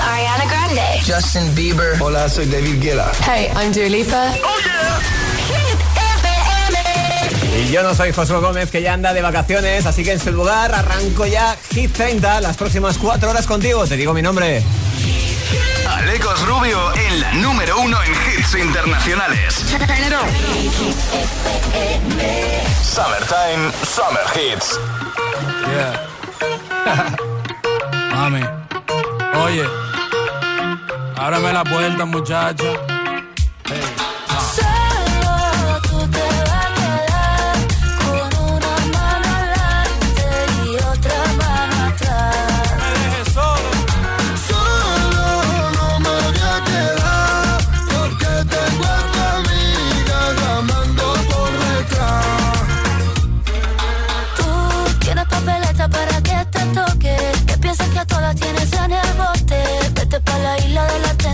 Ariana Grande. Justin Bieber. Hola, soy David Guetta. Hey, I'm Dua Lipa. Oh yeah. Y yo no soy Josué Gómez, que ya anda de vacaciones, así que en su lugar arranco ya Hit 30, las próximas cuatro horas contigo. Te digo mi nombre. Alecos Rubio en la número uno en hits internacionales. Summertime, Summer Hits. Yeah. Mami. Oye. Ábrame la puerta, muchacha. Solo tú te vas a quedar con una mano adelante y otra mano atrás. Me dejes solo. Solo no me voy a quedar porque tengo a tu amiga llamando por detrás. Tú tienes papeleta para que te toque. Que piensas que a todas tienes en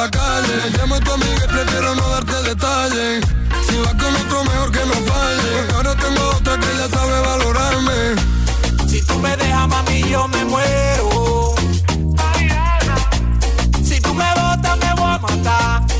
La calle. Llamo a tu amiga y prefiero no darte detalles. Si vas con otro, mejor que no falle. Porque ahora tengo otra que ya sabe valorarme. Si tú me dejas, mami, yo me muero. Si tú me botas, me voy a matar.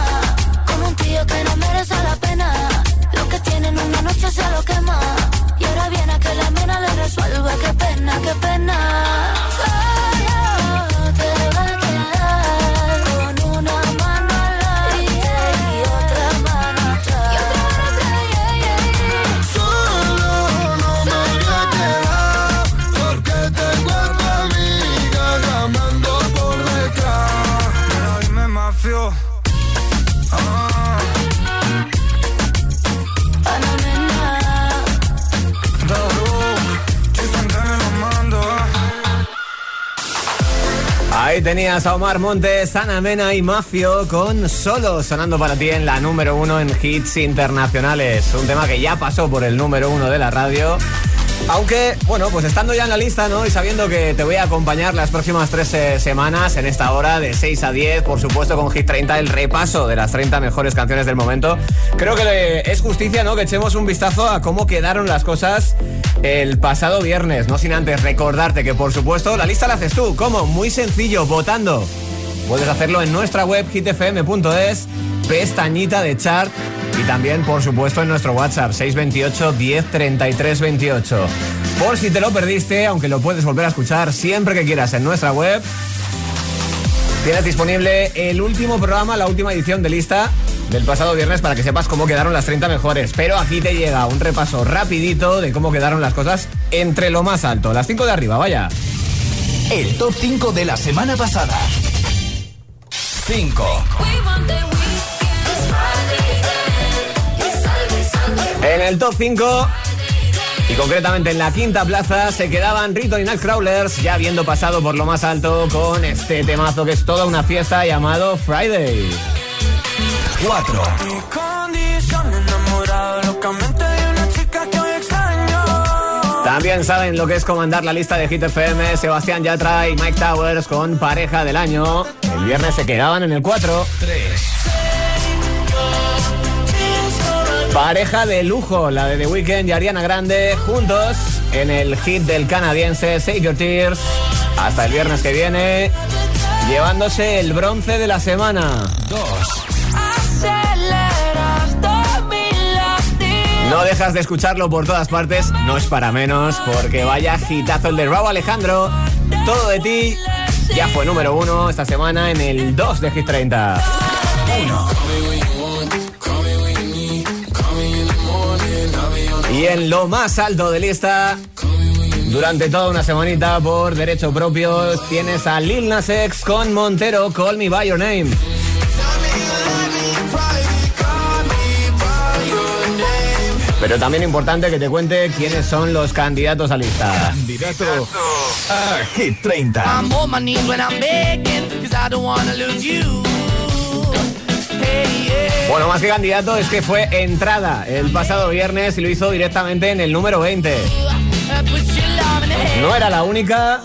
que no merece la pena. Lo que tienen una noche se lo quema. Y ahora viene a que la mena le resuelva. Qué pena, qué pena. Tenías a Omar Montes, Ana Mena y Mafio con Solo sonando para ti en la número uno en hits internacionales. Un tema que ya pasó por el número uno de la radio. Aunque, bueno, pues estando ya en la lista, ¿no? Y sabiendo que te voy a acompañar las próximas tres eh, semanas en esta hora de 6 a 10, por supuesto con Hit 30, el repaso de las 30 mejores canciones del momento. Creo que es justicia, ¿no? Que echemos un vistazo a cómo quedaron las cosas el pasado viernes. No sin antes recordarte que, por supuesto, la lista la haces tú. ¿Cómo? Muy sencillo, votando. Puedes hacerlo en nuestra web hitfm.es, pestañita de chart y también, por supuesto, en nuestro WhatsApp 628 10 33 28. Por si te lo perdiste, aunque lo puedes volver a escuchar siempre que quieras en nuestra web, tienes disponible el último programa, la última edición de lista del pasado viernes para que sepas cómo quedaron las 30 mejores. Pero aquí te llega un repaso rapidito de cómo quedaron las cosas entre lo más alto, las 5 de arriba, vaya. El top 5 de la semana pasada. 5. En el top 5 Y concretamente en la quinta plaza se quedaban Rito y Nightcrawlers, ya habiendo pasado por lo más alto con este temazo que es toda una fiesta llamado Friday. 4. También saben lo que es comandar la lista de Hit FM, Sebastián Yatra y Mike Towers con pareja del año. El viernes se quedaban en el 4. 3. Pareja de lujo, la de The Weeknd y Ariana Grande, juntos en el hit del canadiense Save Your Tears. Hasta el viernes que viene, llevándose el bronce de la semana. 2. No dejas de escucharlo por todas partes, no es para menos, porque vaya hitazo el de Raúl Alejandro. Todo de ti ya fue número uno esta semana en el 2 de Hit 30. 1. Y en lo más alto de lista, durante toda una semanita por derecho propio, tienes a Lil Nas X con Montero, Call Me By Your Name. Pero también importante que te cuente quiénes son los candidatos a lista. Candidato a Hit 30. I'm on my knees when I'm begging, cause I don't wanna lose you. Bueno, más que candidato es que fue entrada el pasado viernes y lo hizo directamente en el número 20. I put your love in the head. No era la única,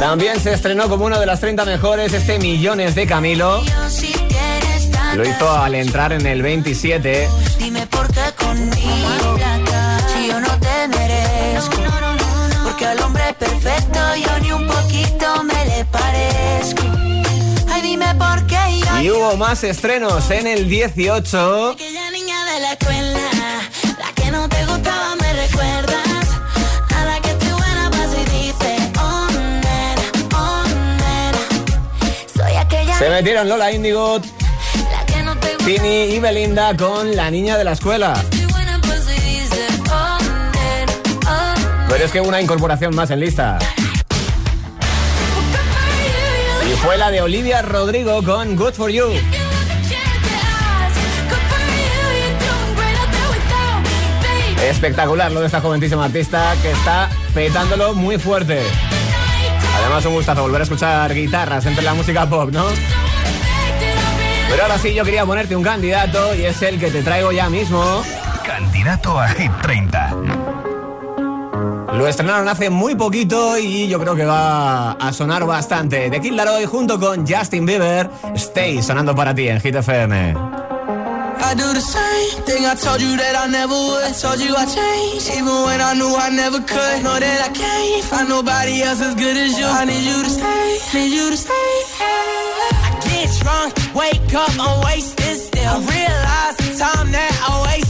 también se estrenó como uno de las 30 mejores este Millones de Camilo. Lo hizo al entrar en el 27. Dime por qué conmigo, si yo no te merezco. Porque al hombre perfecto yo ni un poquito me le parezco. Ay, dime por qué. Y hubo más estrenos en el 18. Aquella niña de la escuela, la que no te gustaba, me recuerdas. A la que estoy buena paso y dice, oh, nena, oh, nena. Soy aquella Se metieron Lola Indigo, la que no te gustaba. Tini y Belinda con La Niña de la Escuela. Oh. Pero es que una incorporación más en lista. Fue la de Olivia Rodrigo con Good For You. Espectacular lo de esta jovencísima artista que está petándolo muy fuerte. Además, un gustazo volver a escuchar guitarras entre la música pop, ¿no? Pero ahora sí, yo quería ponerte un candidato y es el que te traigo ya mismo. Candidato a Hit 30. Lo estrenaron hace muy poquito y yo creo que va a sonar bastante. De Kid junto con Justin Bieber, Stay sonando para ti en Hit FM. I do the same thing I told you that I never would. Told you I changed, even when I knew I never could. Know that I can't find nobody else as good as you. I need you to stay, need you to stay. I get drunk, wake up, I'm wasted still. I realize the time that I wasted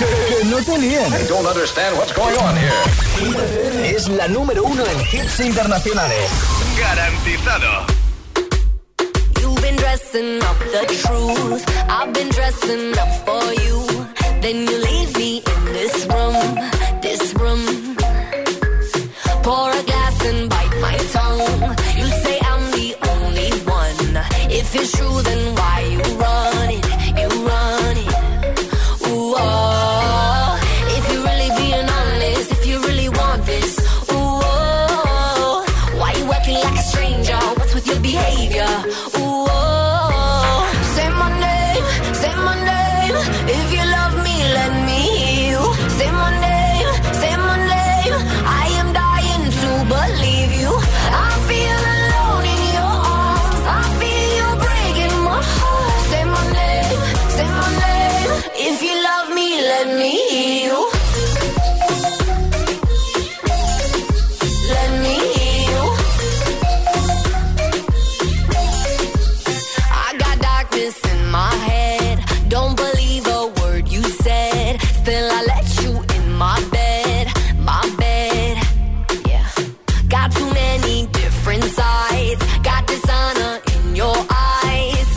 Que no te líen. I don't understand what's going on here. Es la número uno en hits internacionales. Garantizado. You've been dressing up the truth. I've been dressing up for you. Then you leave me in this room, this room. Pour a glass and bite my tongue. You say I'm the only one. If it's true, then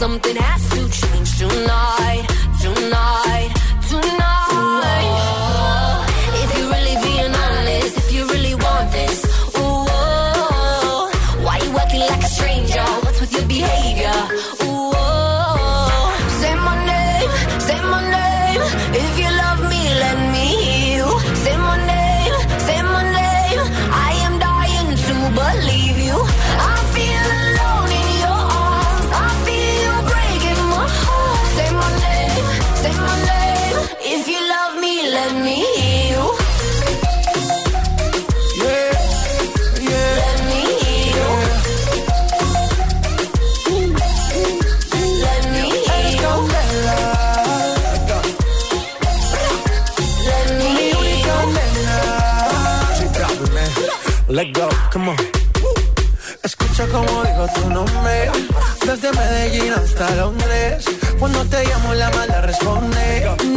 Something has to change tonight,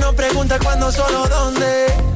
No pregunta cuándo, solo dónde.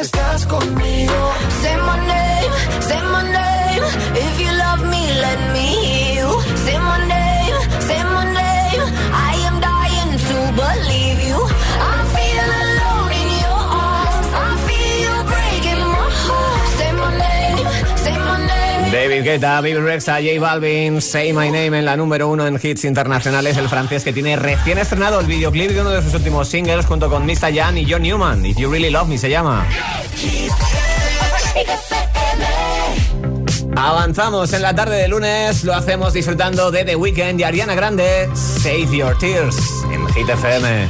estás conmigo. Say my name, say my name. If you love me, let me hear you. Say my David Guetta, Baby Rexa, J Balvin, Say My Name en la número uno en hits internacionales, el francés que tiene recién estrenado el videoclip de uno de sus últimos singles junto con Mista Jan y John Newman. If You Really Love Me se llama. Avanzamos en la tarde de lunes, lo hacemos disfrutando de The Weeknd y Ariana Grande, Save Your Tears en Hit FM.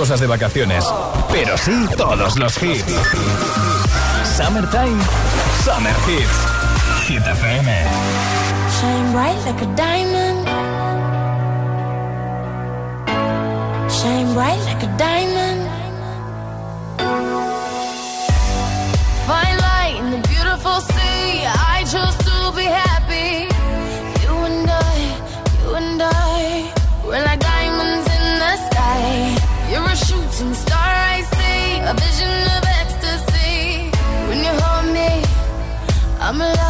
cosas de vacaciones, pero sí todos los hits. Summertime, Summer Hits, Hit FM. Shine bright like a diamond. Shine bright like a diamond. rising star I see, a vision of ecstasy. When you hold me, I'm alive.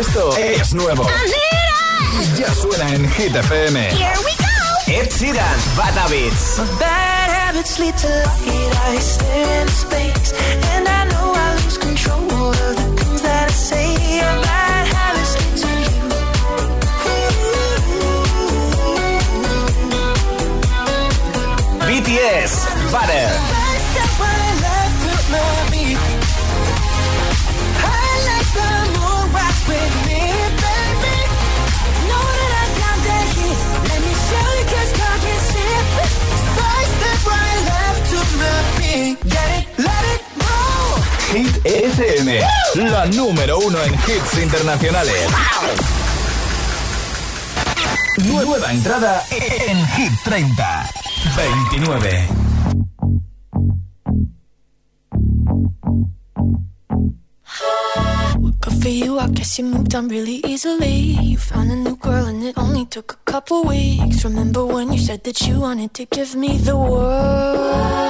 Esto es nuevo. Y ya suena en Hit FM. Here we go. Ed Sheeran, Bad Habits. My bad habits lead to hate. I stand in space. And I know I lose control of the things that I say. My bad habits lead to you. Ooh. BTS, Butter. FM, la número uno en hits internacionales. Nueva entrada en Hit 30. 29. Good for you, I guess you moved on really easily. You found a new girl, and it only took a couple weeks. Remember when you said that you wanted to give me the world?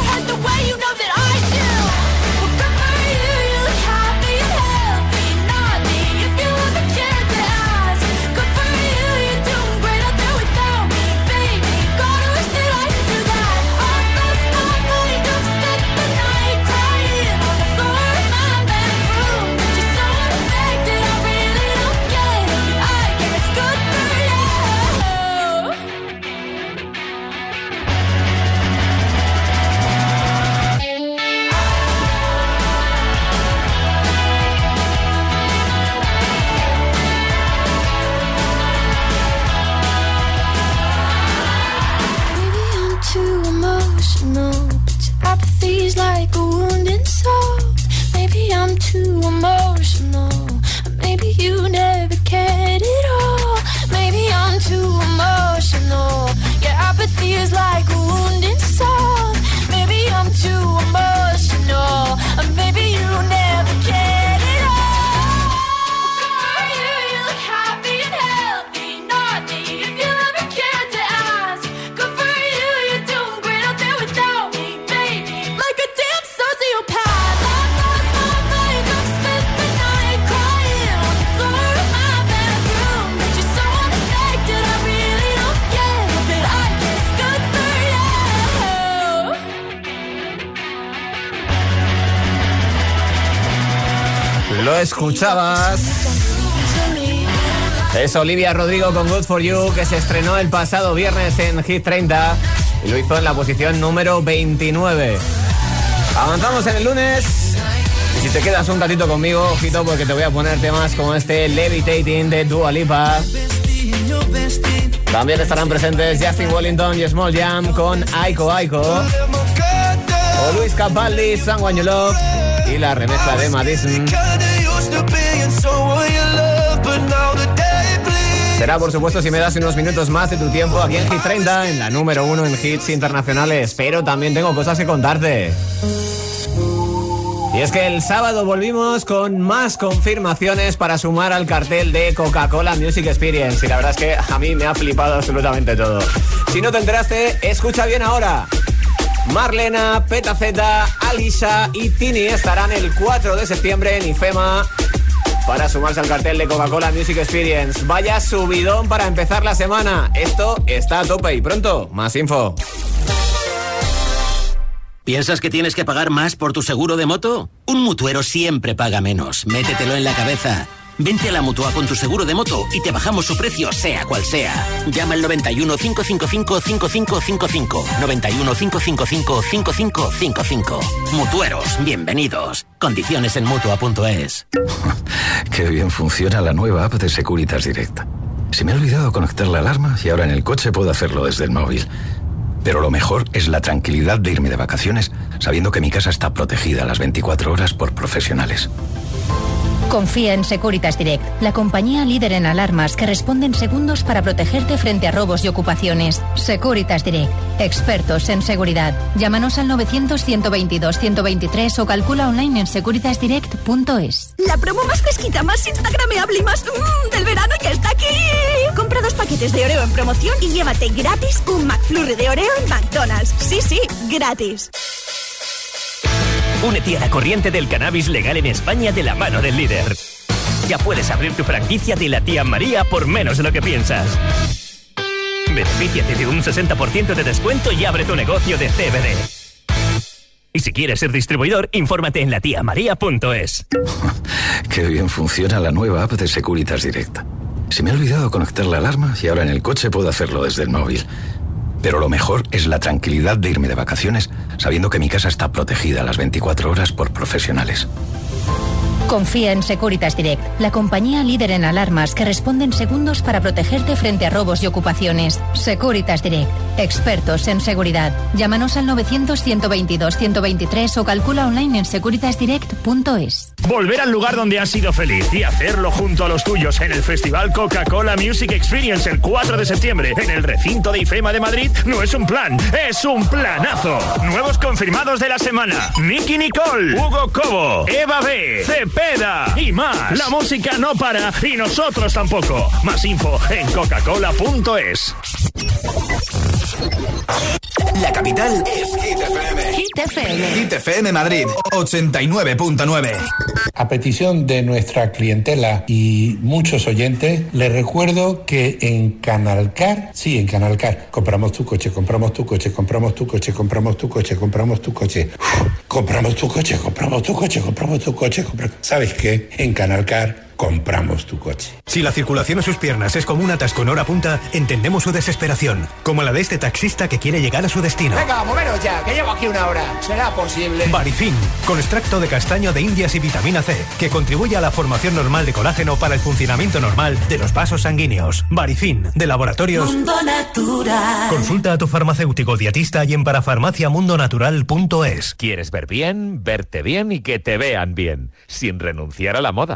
escuchabas. Es Olivia Rodrigo con Good For You, que se estrenó el pasado viernes en Hit 30 y lo hizo en la posición número 29. Avanzamos en el lunes. Y si te quedas un ratito conmigo, ojito, porque te voy a poner temas como este Levitating de Dua Lipa. También estarán presentes Justin Wellington y Small Jam con Aiko Aiko. O Luis Capaldi, Love. Y la remezcla de Madison. Será, por supuesto, si me das unos minutos más de tu tiempo aquí en Hit 30, en la número uno en hits internacionales. Pero también tengo cosas que contarte. Y es que el sábado volvimos con más confirmaciones para sumar al cartel de Coca-Cola Music Experience. Y la verdad es que a mí me ha flipado absolutamente todo. Si no te enteraste, escucha bien ahora. Marlena, Petaceta, Alisa y Tini estarán el 4 de septiembre en IFEMA para sumarse al cartel de Coca-Cola Music Experience. Vaya subidón para empezar la semana. Esto está a tope y pronto, más info. ¿Piensas que tienes que pagar más por tu seguro de moto? Un mutuero siempre paga menos. Métetelo en la cabeza. Vente a la mutua con tu seguro de moto y te bajamos su precio, sea cual sea. Llama al 91 555 5555. 91 555 5555. Mutueros, bienvenidos. Condiciones en mutua.es. Qué bien funciona la nueva app de Securitas Direct. Se me ha olvidado conectar la alarma y ahora en el coche puedo hacerlo desde el móvil. Pero lo mejor es la tranquilidad de irme de vacaciones sabiendo que mi casa está protegida las 24 horas por profesionales. Confía en Securitas Direct, la compañía líder en alarmas que responde en segundos para protegerte frente a robos y ocupaciones. Securitas Direct, expertos en seguridad. Llámanos al 900-122-123 o calcula online en securitasdirect.es. La promo más fresquita, más instagrameable y más mmm, del verano ya está aquí. Compra dos paquetes de Oreo en promoción y llévate gratis un McFlurry de Oreo en McDonald's. Sí, sí, gratis. Únete a corriente del cannabis legal en España de la mano del líder. Ya puedes abrir tu franquicia de la tía María por menos de lo que piensas. Benefíciate de un 60% de descuento y abre tu negocio de CBD. Y si quieres ser distribuidor, infórmate en latiamaria.es. Qué bien funciona la nueva app de Securitas Direct. Se me ha olvidado conectar la alarma y ahora en el coche puedo hacerlo desde el móvil. Pero lo mejor es la tranquilidad de irme de vacaciones sabiendo que mi casa está protegida las 24 horas por profesionales. Confía en Securitas Direct, la compañía líder en alarmas que responde en segundos para protegerte frente a robos y ocupaciones. Securitas Direct, expertos en seguridad. Llámanos al 900-122-123 o calcula online en securitasdirect.es. Volver al lugar donde has sido feliz y hacerlo junto a los tuyos en el Festival Coca-Cola Music Experience el 4 de septiembre en el recinto de IFEMA de Madrid no es un plan, es un planazo. Nuevos confirmados de la semana. Nicky Nicole, Hugo Cobo, Eva B, Y más. La música no para y nosotros tampoco. Más info en coca-cola.es. La capital es Hit FM. Hit FM. Hit FM Madrid, 89.9. A petición de nuestra clientela y muchos oyentes, les recuerdo que en Canalcar, sí, en Canalcar, compramos tu coche, compramos tu coche, compramos tu coche, compramos tu coche, compramos tu coche, compramos tu coche, compramos tu coche, compramos tu coche, compra- ¿sabes qué? En Canalcar compramos tu coche. Si la circulación a sus piernas es como un atasco en hora punta, entendemos su desesperación, como la de este taxista que quiere llegar a su destino. Venga, moveros ya, que llevo aquí una hora. ¿Será posible? Barifin, con extracto de castaño de indias y vitamina C, que contribuye a la formación normal de colágeno para el funcionamiento normal de los vasos sanguíneos. Barifin, de laboratorios. Mundo Natural. Consulta a tu farmacéutico dietista y en parafarmaciamundonatural.es. ¿Quieres ver bien, verte bien y que te vean bien, sin renunciar a la moda?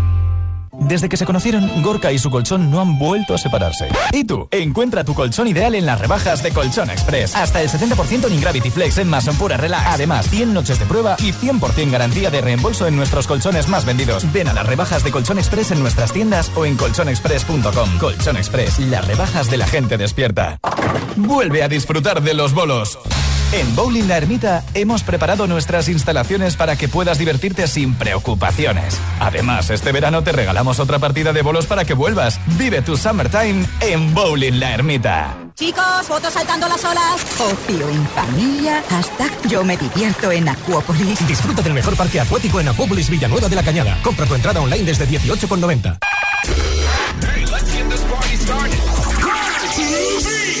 Desde que se conocieron, Gorka y su colchón no han vuelto a separarse. ¿Y tú? Encuentra tu colchón ideal en las rebajas de Colchón Express. Hasta el 70% en Gravity Flex en Mason Pura Relax. Además, 100 noches de prueba y 100% garantía de reembolso en nuestros colchones más vendidos. Ven a las rebajas de Colchón Express en nuestras tiendas o en colchonexpress.com. Colchón Express, las rebajas de la gente despierta. Vuelve a disfrutar de los bolos. En Bowling La Ermita hemos preparado nuestras instalaciones para que puedas divertirte sin preocupaciones. Además, este verano te regalamos otra partida de bolos para que vuelvas. Vive tu summertime en Bowling La Ermita. Chicos, fotos saltando las olas. Ocio en familia. Hashtag yo me divierto en Acuópolis. Disfruta del mejor parque acuático en Acuópolis Villanueva de la Cañada. Compra tu entrada online desde 18,90. All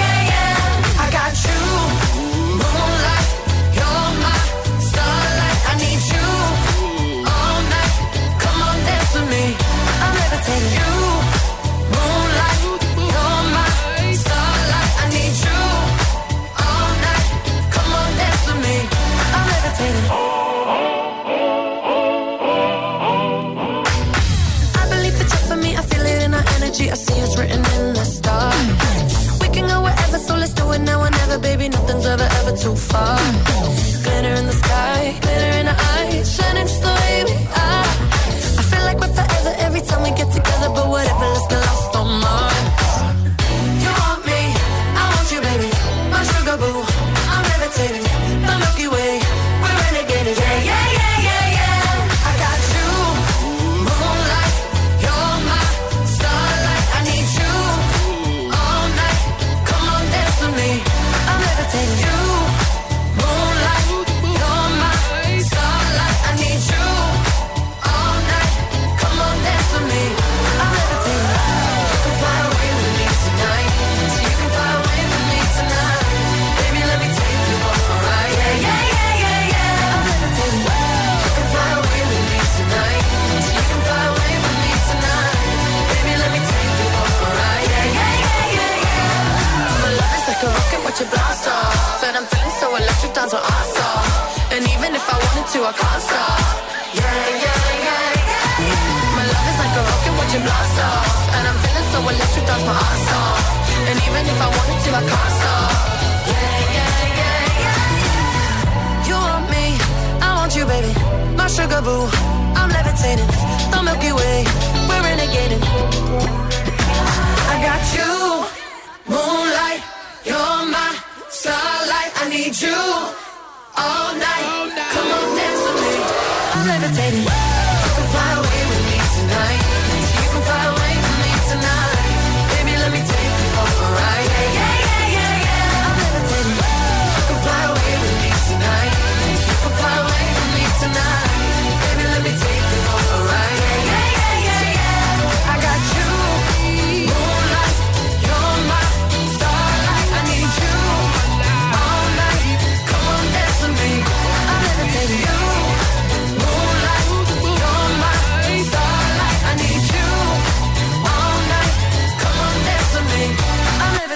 I'm feeling electric dance my ass off. And even if I wanted to, I can't stop. Yeah, yeah, yeah, yeah. You want me, I want you, baby. My sugar boo, I'm levitating. The Milky Way, we're renegading. I got you, moonlight. You're my starlight. I need you all night. Come on, dance with me. I'm levitating.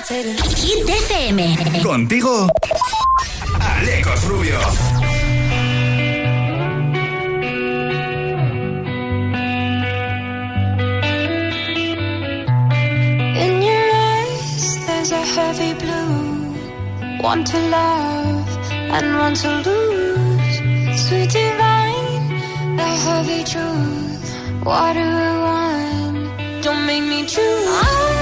Hit FM. Contigo, Alecos Rubio. In your eyes, there's a heavy blue. One to love and one to lose. Sweet divine, the heavy truth. Water or wine, don't make me choose.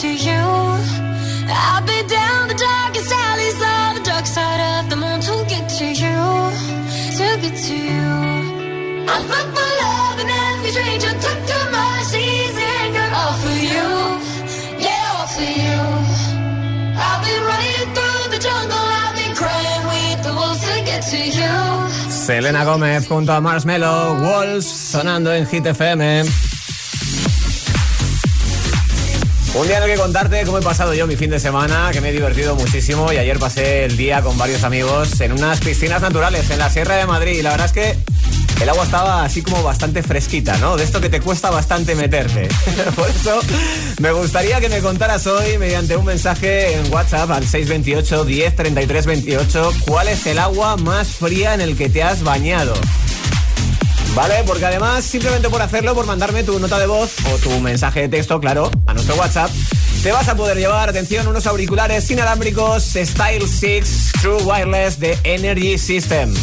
To you. I've been down the darkest alleys on the dark side of the moon to get to you, to get to you. I look for love in every stranger, took too much easy anger, all for you, yeah, all for you. I've been running through the jungle, I've been crying with the wolves to get to you. Selena Gómez junto a Marshmello, Walls, sonando en Hit FM. Un día en el que contarte cómo he pasado yo mi fin de semana, que me he divertido muchísimo y ayer pasé el día con varios amigos en unas piscinas naturales en la Sierra de Madrid. Y la verdad es que el agua estaba así como bastante fresquita, ¿no? De esto que te cuesta bastante meterte. Por eso me gustaría que me contaras hoy mediante un mensaje en WhatsApp al 628 10 33 28 cuál es el agua más fría en el que te has bañado. ¿Vale? Porque además, simplemente por hacerlo, por mandarme tu nota de voz o tu mensaje de texto, claro, a nuestro WhatsApp, te vas a poder llevar, atención, unos auriculares inalámbricos Style 6 True Wireless de Energy System.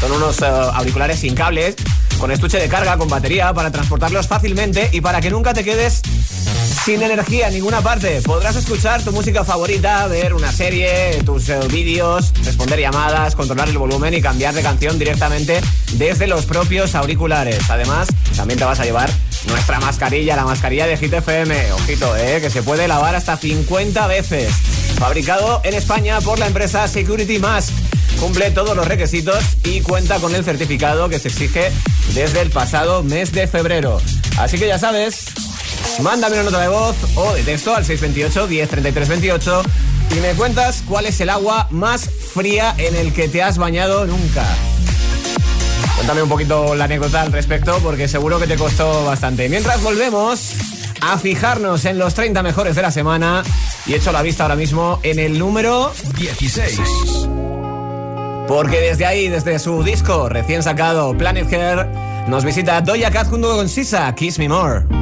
Son unos eh, auriculares sin cables, con estuche de carga, con batería, para transportarlos fácilmente y para que nunca te quedes sin energía en ninguna parte. Podrás escuchar tu música favorita, ver una serie, tus eh, vídeos, responder llamadas, controlar el volumen y cambiar de canción directamente desde los propios auriculares. Además, también te vas a llevar nuestra mascarilla, la mascarilla de Hit FM. Ojito, eh, que se puede lavar hasta 50 veces. Fabricado en España por la empresa Security Mask. Cumple todos los requisitos y cuenta con el certificado que se exige desde el pasado mes de febrero. Así que ya sabes, Mándame una nota de voz o de texto al 628 1033 28 y me cuentas cuál es el agua más fría en el que te has bañado nunca. Cuéntame un poquito la anécdota al respecto porque seguro que te costó bastante. Mientras volvemos a fijarnos en los 30 mejores de la semana y echo la vista ahora mismo en el número 16. Porque desde ahí, desde su disco recién sacado Planet Hair, nos visita Doja Cat junto con Sisa, Kiss Me More.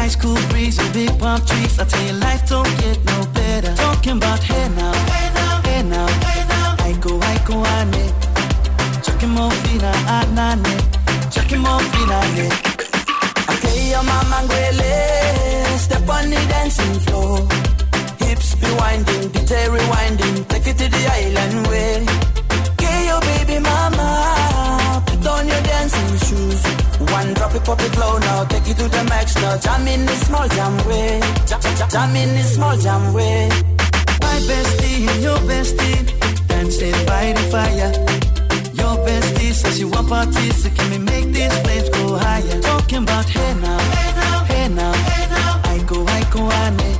Nice cool breeze and big palm trees. I tell you, life don't get no better. Talking about hey now, hey now, hey now, hey now. I go, I go, ane. Chucking more fina, anane. Chucking more fina, ane. Okay, your mama ngwele, step on the dancing floor. Hips be winding, DJ rewinding, take it to the island way. Your baby mama, put on your dancing shoes. One drop it, pop it low now, take it to the max now. Jam in the small jam way, jam, in the small jam way. My bestie and your bestie dancing by the fire. Your bestie says she want parties, so can we make these flames go higher? Talking about hey now, hey now, hey now, hey now. I go, I go, ane. Chucking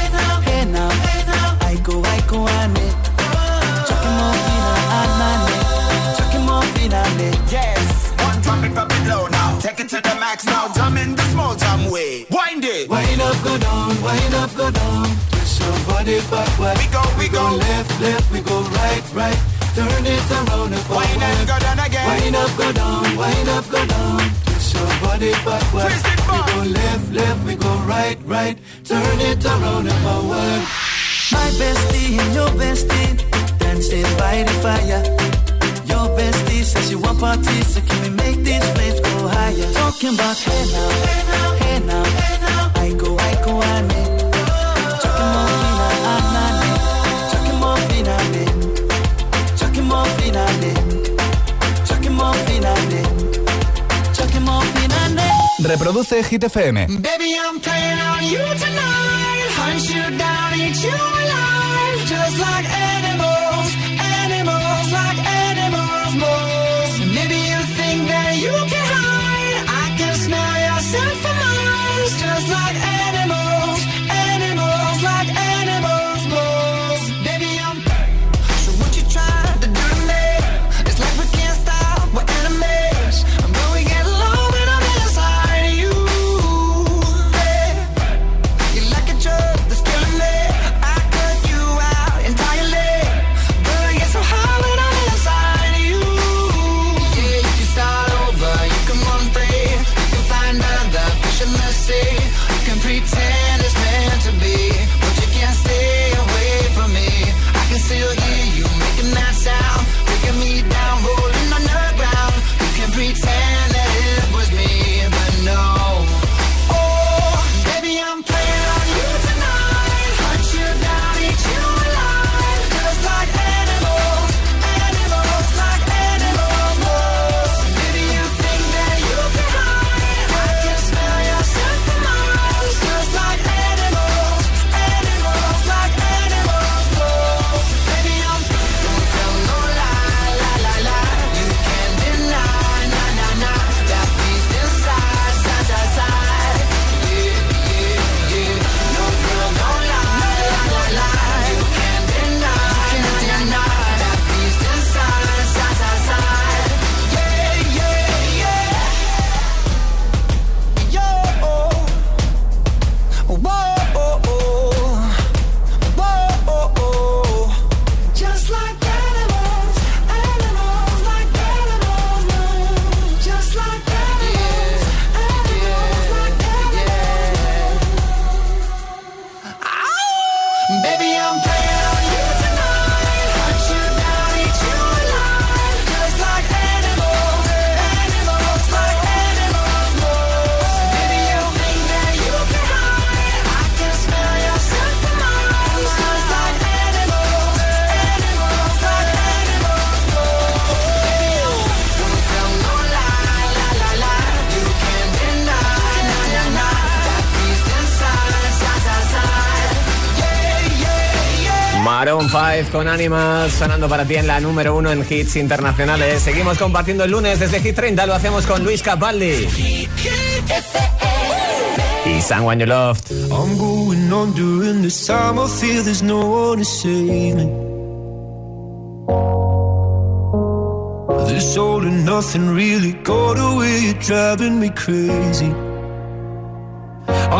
now, hey now, hey now. I go, I go, ane. Chucking more fina, anane. Chucking more fina, ane. Yes, one drop it, drop it low now Take it to the max now, jump in the small jam way Wind it Wind up, go down, wind up, go down. Twist your body backward. We go, we go. left, left, we go right, right. Turn it around and forward. Wind up, go down again Wind up, go down, wind up, go down. Twist your body backward. Twist it we go left, left, we go right, right. Turn it around and forward. My bestie and your bestie dancing by the fire. Your bestie says she want parties, so can we make these flames go higher? Talking about hey now, hey now, hey now, hey now. I go, I go, ane. Chucking Reproduce Hit FM. Baby, I'm playing on you tonight. Hunt you down, eat you alive. Just like Maroon 5 con Animals sonando para ti en la número uno en hits internacionales. Seguimos compartiendo el lunes desde Hit 30, lo hacemos con Luis Capaldi. Y Someone You Loved. I'm going on during this time. I feel there's no one to save me. This all and nothing really got away, driving me crazy.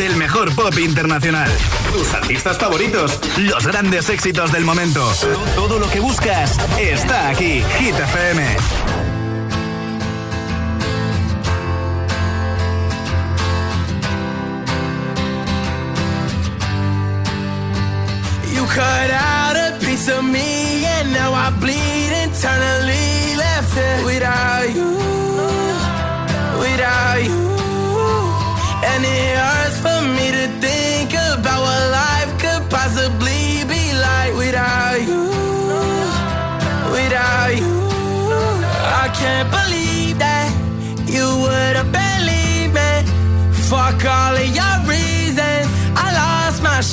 del mejor pop internacional. Tus artistas favoritos, los grandes éxitos del momento. Todo lo que buscas está aquí. Hit FM. You cut out a piece of me, and now bleed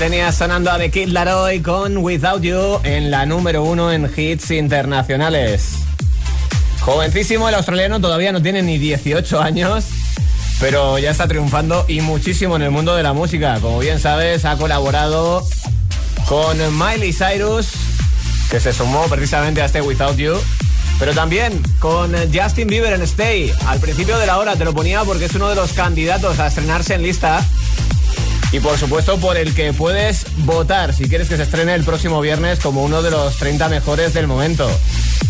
Tenía sonando a The Kid Laroi con Without You en la número uno en hits internacionales. Jovencísimo, el australiano todavía no tiene ni 18 años, pero ya está triunfando y muchísimo en el mundo de la música. Como bien sabes, ha colaborado con Miley Cyrus, que se sumó precisamente a este Without You. Pero también con Justin Bieber en Stay. Al principio de la hora te lo ponía porque es uno de los candidatos a estrenarse en lista y por supuesto por el que puedes votar si quieres que se estrene el próximo viernes como uno de los 30 mejores del momento.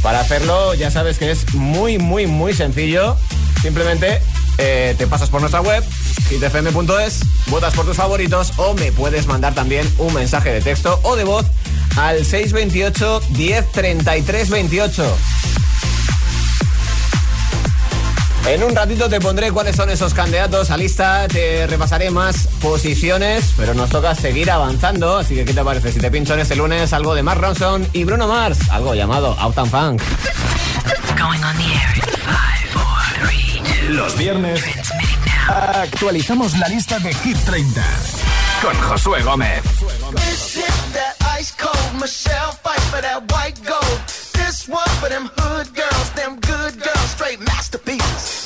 Para hacerlo ya sabes que es muy, muy, muy sencillo. Simplemente eh, te pasas por nuestra web, hitfm.es, votas por tus favoritos o me puedes mandar también un mensaje de texto o de voz al 628 10 33 28. En un ratito te pondré cuáles son esos candidatos. A lista, te repasaré más posiciones, pero nos toca seguir avanzando, así que ¿qué te parece si te pincho en este lunes algo de Mark Ronson y Bruno Mars, algo llamado Out and Funk? Los viernes actualizamos la lista de Hit 30 con Josué Gómez. This is that ice cold Michelle fight for that white gold. This one for them hood girls,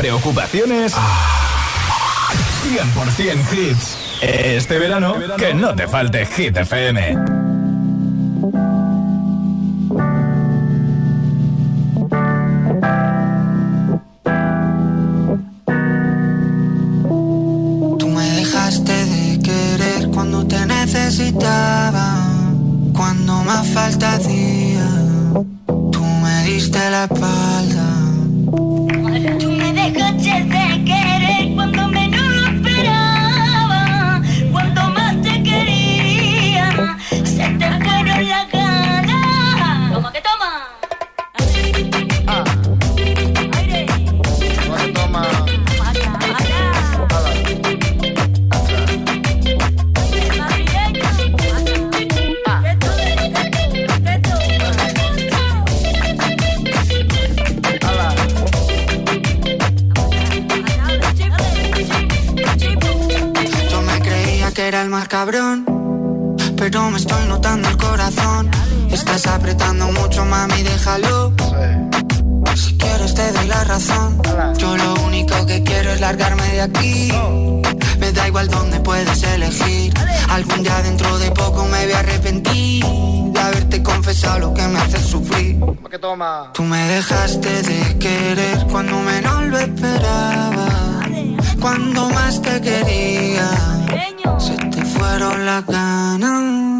preocupaciones. 100% hits. Este verano, que no te falte Hit FM. Esperaba. Cuando más te quería, se te fueron las ganas.